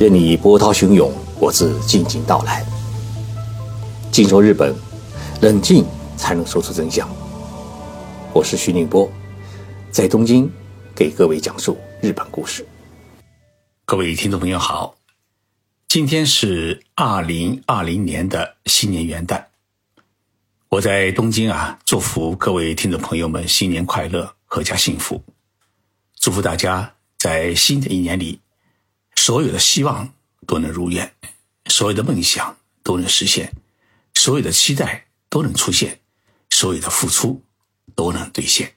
任你波涛汹涌，我自静静到来。静说日本，冷静才能说出真相。我是徐宁波，在东京给各位讲述日本故事。各位听众朋友好，今天是二零二零年的新年元旦。我在东京啊，祝福各位听众朋友们新年快乐，阖家幸福。祝福大家在新的一年里。所有的希望都能如愿，所有的梦想都能实现，所有的期待都能出现，所有的付出都能兑现。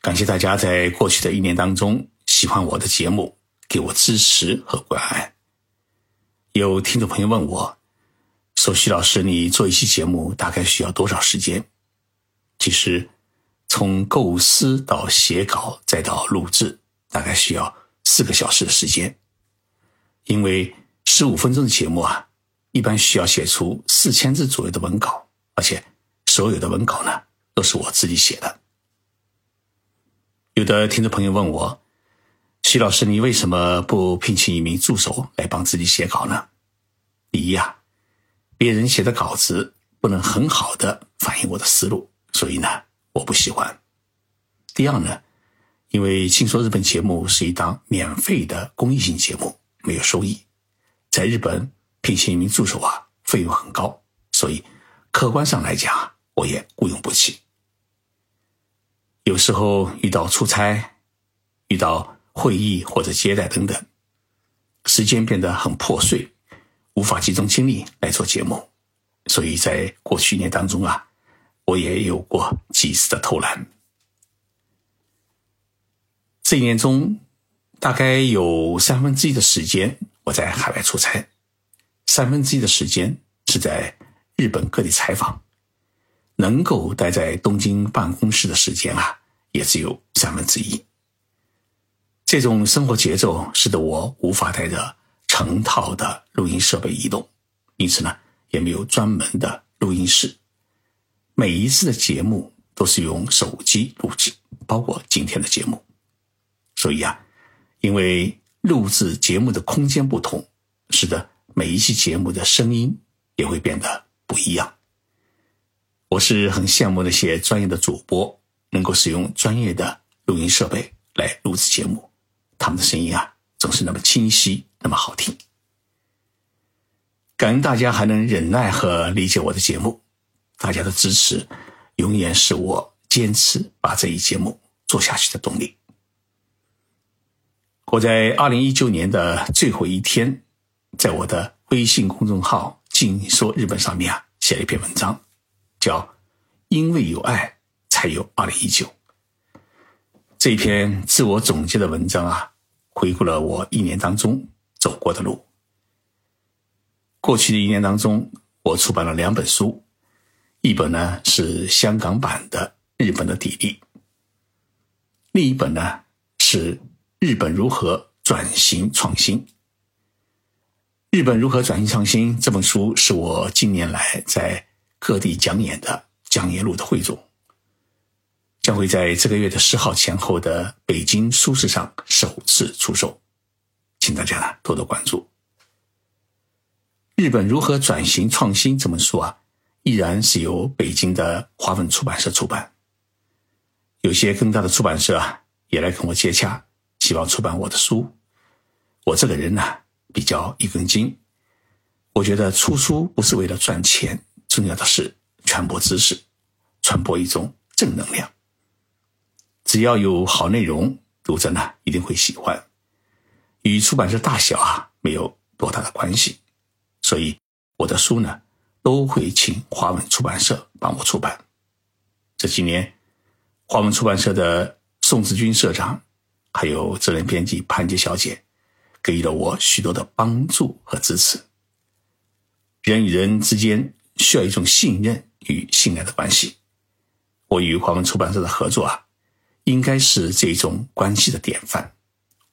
感谢大家在过去的一年当中喜欢我的节目，给我支持和关爱。有听众朋友问我，说徐老师，你做一期节目大概需要多少时间？其实，从构思到写稿再到录制，大概需要。四个小时的时间，因为十五分钟的节目啊，一般需要写出四千字左右的文稿，而且所有的文稿呢都是我自己写的。有的听众朋友问我，徐老师，你为什么不聘请一名助手来帮自己写稿呢？第一啊，别人写的稿子不能很好的反映我的思路，所以呢，我不喜欢。第二呢。因为《听说日本》节目是一档免费的公益性节目，没有收益，在日本聘请一名助手啊，费用很高，所以客观上来讲，我也雇佣不起。有时候遇到出差、遇到会议或者接待等等，时间变得很破碎，无法集中精力来做节目，所以在过去一年当中啊，我也有过几次的偷懒。这一年中，大概有三分之一的时间我在海外出差，三分之一的时间是在日本各地采访，能够待在东京办公室的时间啊，也只有三分之一。这种生活节奏使得我无法带着成套的录音设备移动，因此呢，也没有专门的录音室。每一次的节目都是用手机录制，包括今天的节目。所以啊，因为录制节目的空间不同，使得每一期节目的声音也会变得不一样。我是很羡慕那些专业的主播，能够使用专业的录音设备来录制节目，他们的声音啊总是那么清晰，那么好听。感恩大家还能忍耐和理解我的节目，大家的支持永远是我坚持把这一节目做下去的动力。我在二零一九年的最后一天，在我的微信公众号“静说日本”上面啊，写了一篇文章，叫《因为有爱，才有二零一九》。这篇自我总结的文章啊，回顾了我一年当中走过的路。过去的一年当中，我出版了两本书，一本呢是香港版的《日本的砥砺》，另一本呢是。日本如何转型创新？日本如何转型创新？这本书是我近年来在各地讲演的讲演录的汇总，将会在这个月的十号前后的北京书市上首次出售，请大家呢多多关注。日本如何转型创新？这本书啊，依然是由北京的华文出版社出版，有些更大的出版社啊也来跟我接洽。希望出版我的书。我这个人呢比较一根筋，我觉得出书不是为了赚钱，重要的是传播知识，传播一种正能量。只要有好内容，读者呢一定会喜欢。与出版社大小啊没有多大的关系，所以我的书呢都会请华文出版社帮我出版。这几年，华文出版社的宋志军社长。还有责任编辑潘杰小姐，给予了我许多的帮助和支持。人与人之间需要一种信任与信赖的关系。我与华文出版社的合作啊，应该是这种关系的典范。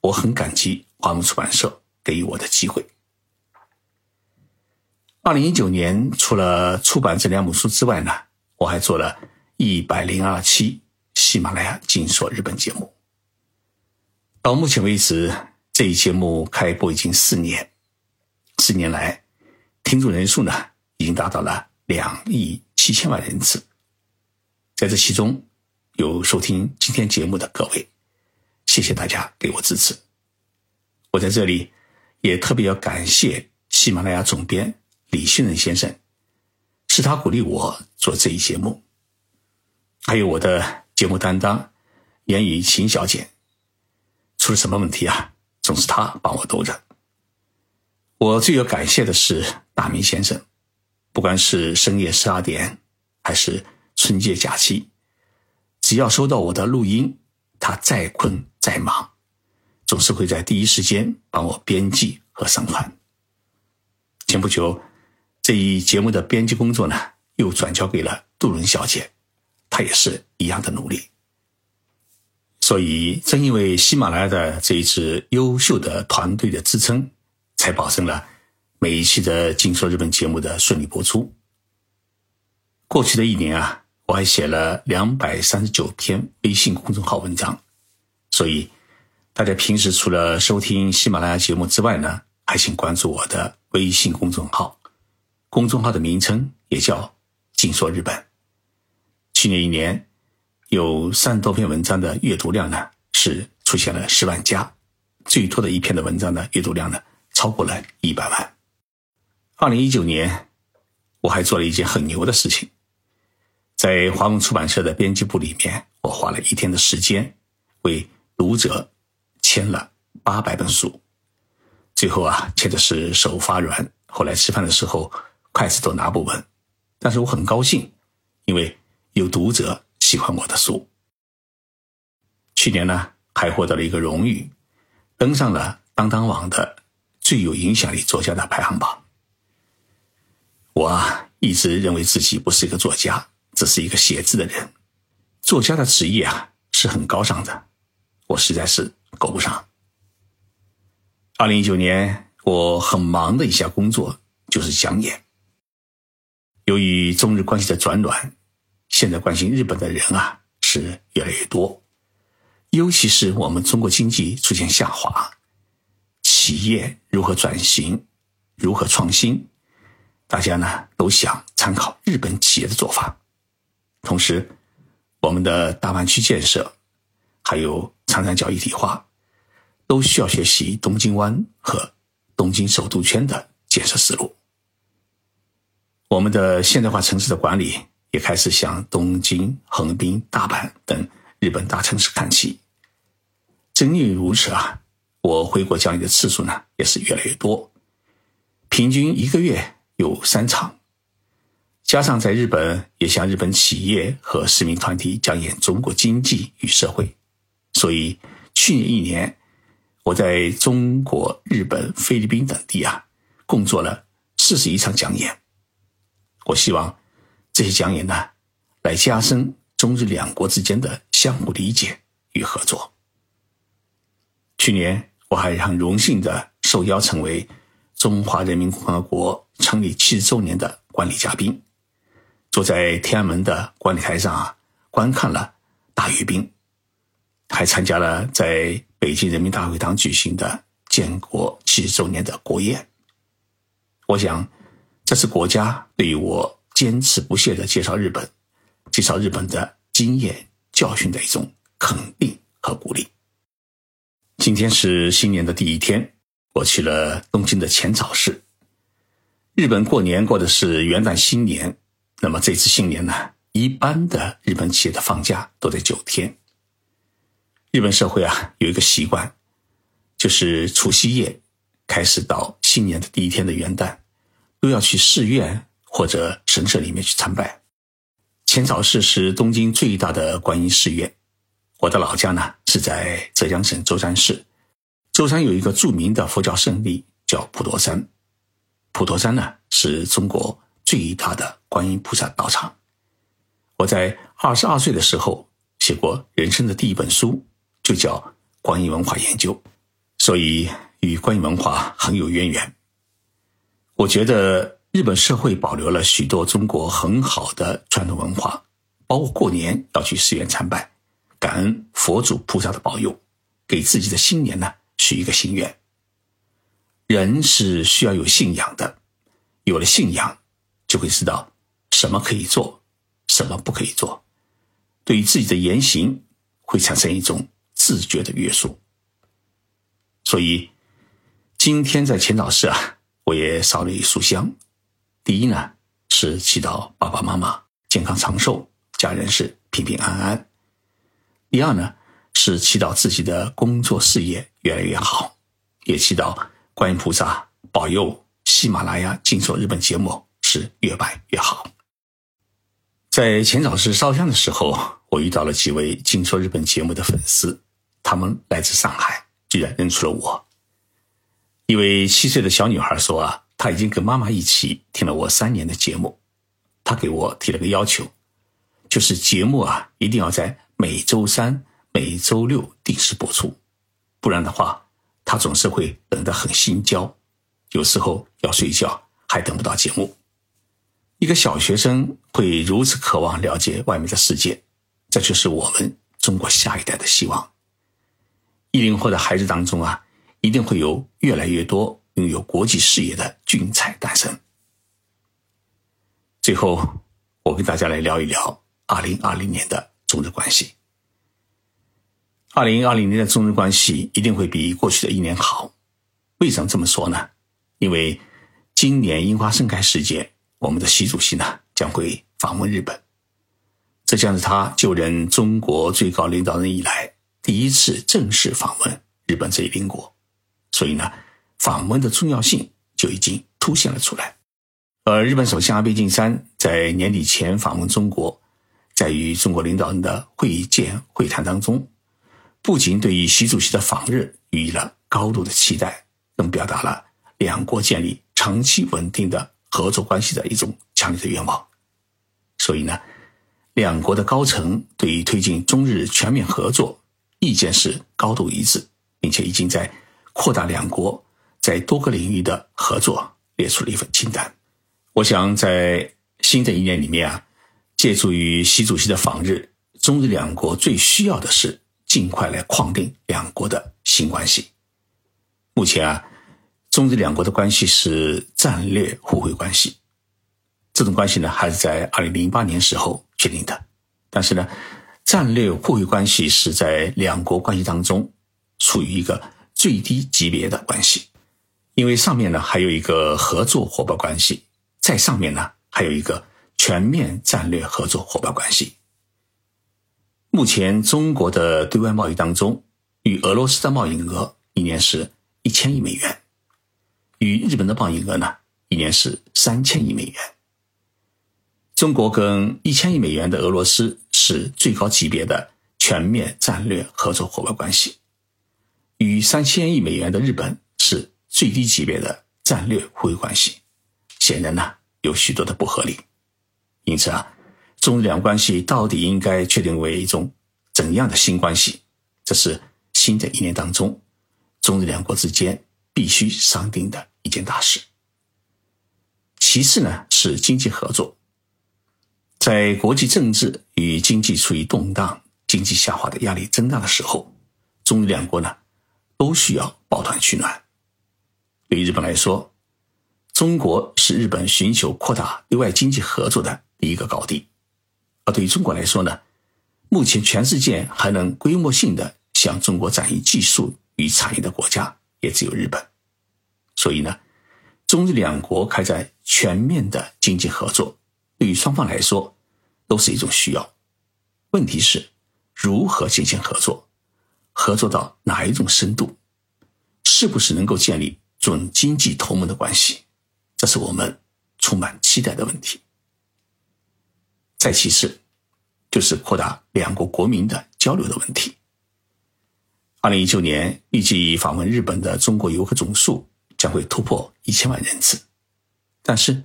我很感激华文出版社给予我的机会。二零一九年，除了出版这两本书之外呢，我还做了一百零二期喜马拉雅《静说日本》节目。到目前为止，这一节目开播已经四年，四年来，听众人数呢已经达到了两亿七千万人次。在这其中，有收听今天节目的各位，谢谢大家给我支持。我在这里也特别要感谢喜马拉雅总编李新仁先生，是他鼓励我做这一节目。还有我的节目担当严雨晴小姐，出了什么问题啊？总是他帮我兜着。我最有感谢的是大明先生，不管是深夜十二点，还是。春节假期，只要收到我的录音，他再困再忙，总是会在第一时间帮我编辑和上传。前不久，这一节目的编辑工作呢，又转交给了杜伦小姐，她也是一样的努力。所以，正因为喜马拉雅的这一支优秀的团队的支撑，才保证了每一期的《静说日本》节目的顺利播出。过去的一年啊。我还写了两百三十九篇微信公众号文章，所以大家平时除了收听喜马拉雅节目之外呢，还请关注我的微信公众号。公众号的名称也叫“静说日本”。去年一年有三十多篇文章的阅读量呢，是出现了十万加，最多的一篇的文章的阅读量呢，超过了一百万。二零一九年，我还做了一件很牛的事情。在华文出版社的编辑部里面，我花了一天的时间，为读者签了八百本书。最后啊，签的是手发软，后来吃饭的时候筷子都拿不稳。但是我很高兴，因为有读者喜欢我的书。去年呢，还获得了一个荣誉，登上了当当网的最有影响力作家的排行榜。我啊，一直认为自己不是一个作家。只是一个写字的人，作家的职业啊是很高尚的，我实在是够不上。二零一九年，我很忙的一项工作就是讲演。由于中日关系的转暖，现在关心日本的人啊是越来越多，尤其是我们中国经济出现下滑，企业如何转型，如何创新，大家呢都想参考日本企业的做法。同时，我们的大湾区建设，还有长三角一体化，都需要学习东京湾和东京首都圈的建设思路。我们的现代化城市的管理也开始向东京、横滨、大阪等日本大城市看齐。正因为如此啊，我回国讲演的次数呢也是越来越多，平均一个月有三场。加上在日本也向日本企业和市民团体讲演中国经济与社会，所以去年一年，我在中国、日本、菲律宾等地啊，共做了四十一场讲演。我希望这些讲演呢，来加深中日两国之间的相互理解与合作。去年我还很荣幸的受邀成为中华人民共和国成立七十周年的观礼嘉宾。坐在天安门的观礼台上啊，观看了大阅兵，还参加了在北京人民大会堂举行的建国七十周年的国宴。我想，这是国家对于我坚持不懈的介绍日本、介绍日本的经验教训的一种肯定和鼓励。今天是新年的第一天，我去了东京的浅草寺。日本过年过的是元旦新年。那么这次新年呢，一般的日本企业的放假都在九天。日本社会啊有一个习惯，就是除夕夜开始到新年的第一天的元旦，都要去寺院或者神社里面去参拜。浅草寺是东京最大的观音寺院。我的老家呢是在浙江省舟山市，舟山有一个著名的佛教圣地叫普陀山。普陀山呢是中国。最大的观音菩萨道场。我在二十二岁的时候写过人生的第一本书，就叫《观音文化研究》，所以与观音文化很有渊源。我觉得日本社会保留了许多中国很好的传统文化，包括过年要去寺院参拜，感恩佛祖菩萨的保佑，给自己的新年呢许一个心愿。人是需要有信仰的，有了信仰，就会知道什么可以做，什么不可以做，对于自己的言行会产生一种自觉的约束。所以，今天在前导室啊，我也烧了一束香。第一呢，是祈祷爸爸妈妈健康长寿，家人是平平安安。第二呢，是祈祷自己的工作事业越来越好，也祈祷观音菩萨保佑喜马拉雅静说日本节目是越办越好。在前早市烧香的时候，我遇到了几位静说日本节目的粉丝，他们来自上海，居然认出了我。一位七岁的小女孩说啊。他已经跟妈妈一起听了我三年的节目，他给我提了个要求，就是节目啊一定要在每周三、每周六定时播出，不然的话，他总是会等得很心焦，有时候要睡觉还等不到节目。一个小学生会如此渴望了解外面的世界，这就是我们中国下一代的希望。一零后的孩子当中啊，一定会有越来越多。拥有国际视野的俊才诞生。最后，我跟大家来聊一聊二零二零年的中日关系。二零二零年的中日关系一定会比过去的一年好。为什么这么说呢？因为今年樱花盛开时节，我们的习主席呢将会访问日本，这将是他就任中国最高领导人以来第一次正式访问日本这一邻国。所以呢。访问的重要性就已经凸显了出来，而日本首相安倍晋三在年底前访问中国，在与中国领导人的会见会谈当中，不仅对于习主席的访日予以了高度的期待，更表达了两国建立长期稳定的合作关系的一种强烈的愿望。所以呢，两国的高层对于推进中日全面合作意见是高度一致，并且已经在扩大两国。在多个领域的合作列出了一份清单。我想在新的一年里面啊，借助于习主席的访日，中日两国最需要的是尽快来框定两国的新关系。目前啊，中日两国的关系是战略互惠关系，这种关系呢还是在二零零八年时候确定的。但是呢，战略互惠关系是在两国关系当中处于一个最低级别的关系。因为上面呢还有一个合作伙伴关系，在上面呢还有一个全面战略合作伙伴关系。目前中国的对外贸易当中，与俄罗斯的贸易额一年是一千亿美元，与日本的贸易额呢一年是三千亿美元。中国跟一千亿美元的俄罗斯是最高级别的全面战略合作伙伴关系，与三千亿美元的日本是。最低级别的战略互惠关系，显然呢有许多的不合理。因此啊，中日两关系到底应该确定为一种怎样的新关系？这是新的一年当中中日两国之间必须商定的一件大事。其次呢是经济合作，在国际政治与经济处于动荡、经济下滑的压力增大的时候，中日两国呢都需要抱团取暖。对于日本来说，中国是日本寻求扩大对外经济合作的第一个高地；而对于中国来说呢，目前全世界还能规模性的向中国展现技术与产业的国家也只有日本。所以呢，中日两国开展全面的经济合作，对于双方来说都是一种需要。问题是如何进行合作，合作到哪一种深度，是不是能够建立？准经济同盟的关系，这是我们充满期待的问题。再其次，就是扩大两国国民的交流的问题。二零一九年预计访问日本的中国游客总数将会突破一千万人次，但是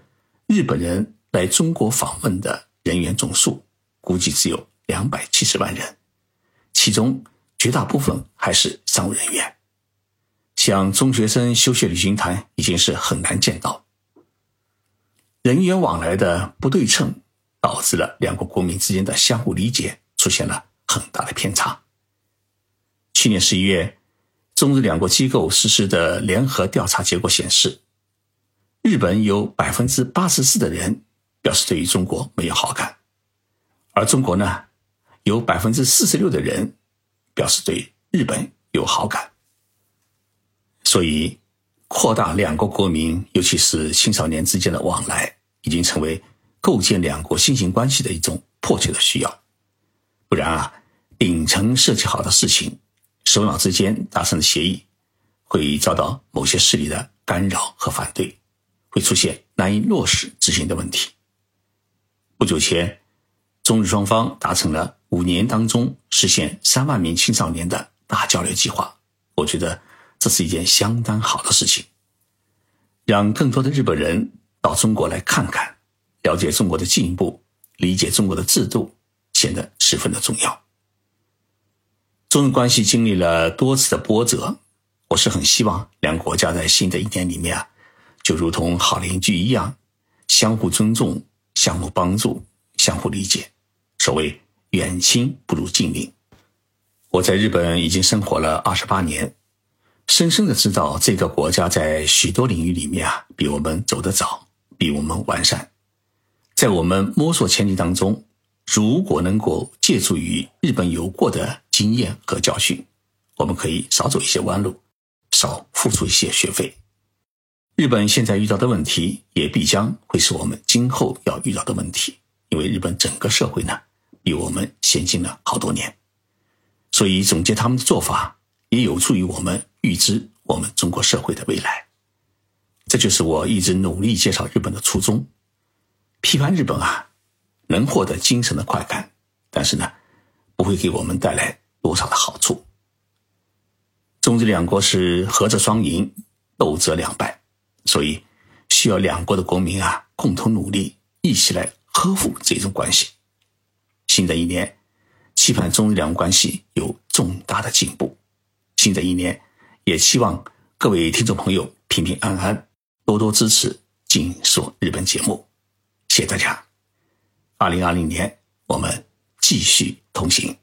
日本人来中国访问的人员总数估计只有两百七十万人，其中绝大部分还是商务人员。像中学生休学旅行团已经是很难见到，人员往来的不对称，导致了两国国民之间的相互理解出现了很大的偏差。去年十一月，中日两国机构实施的联合调查结果显示，日本有百分之八十四的人表示对于中国没有好感，而中国呢，有百分之四十六的人表示对日本有好感。所以，扩大两国国民，尤其是青少年之间的往来，已经成为构建两国新型关系的一种迫切的需要。不然啊，顶层设计好的事情。首脑之间达成的协议，会遭到某些势力的干扰和反对，会出现难以落实执行的问题。不久前，中日双方达成了五年当中实现三万名青少年的大交流计划，我觉得这是一件相当好的事情，让更多的日本人到中国来看看，了解中国的进步，理解中国的制度，显得十分的重要。中日关系经历了多次的波折，我是很希望两国家在新的一年里面啊，就如同好邻居一样，相互尊重、相互帮助、相互理解。所谓远亲不如近邻。我在日本已经生活了二十八年，深深的知道这个国家在许多领域里面啊，比我们走得早，比我们完善。在我们摸索前进当中，如果能够借助于日本有过的。经验和教训，我们可以少走一些弯路，少付出一些学费。日本现在遇到的问题，也必将会是我们今后要遇到的问题。因为日本整个社会呢，比我们先进了好多年，所以总结他们的做法，也有助于我们预知我们中国社会的未来。这就是我一直努力介绍日本的初衷。批判日本啊，能获得精神的快感，但是呢，不会给我们带来。多少的好处？中日两国是合则双赢，斗则两败，所以需要两国的国民啊共同努力，一起来呵护这种关系。新的一年，期盼中日两国关系有重大的进步。新的一年，也希望各位听众朋友平平安安，多多支持《紧说日本》节目。谢谢大家。二零二零年，我们继续同行。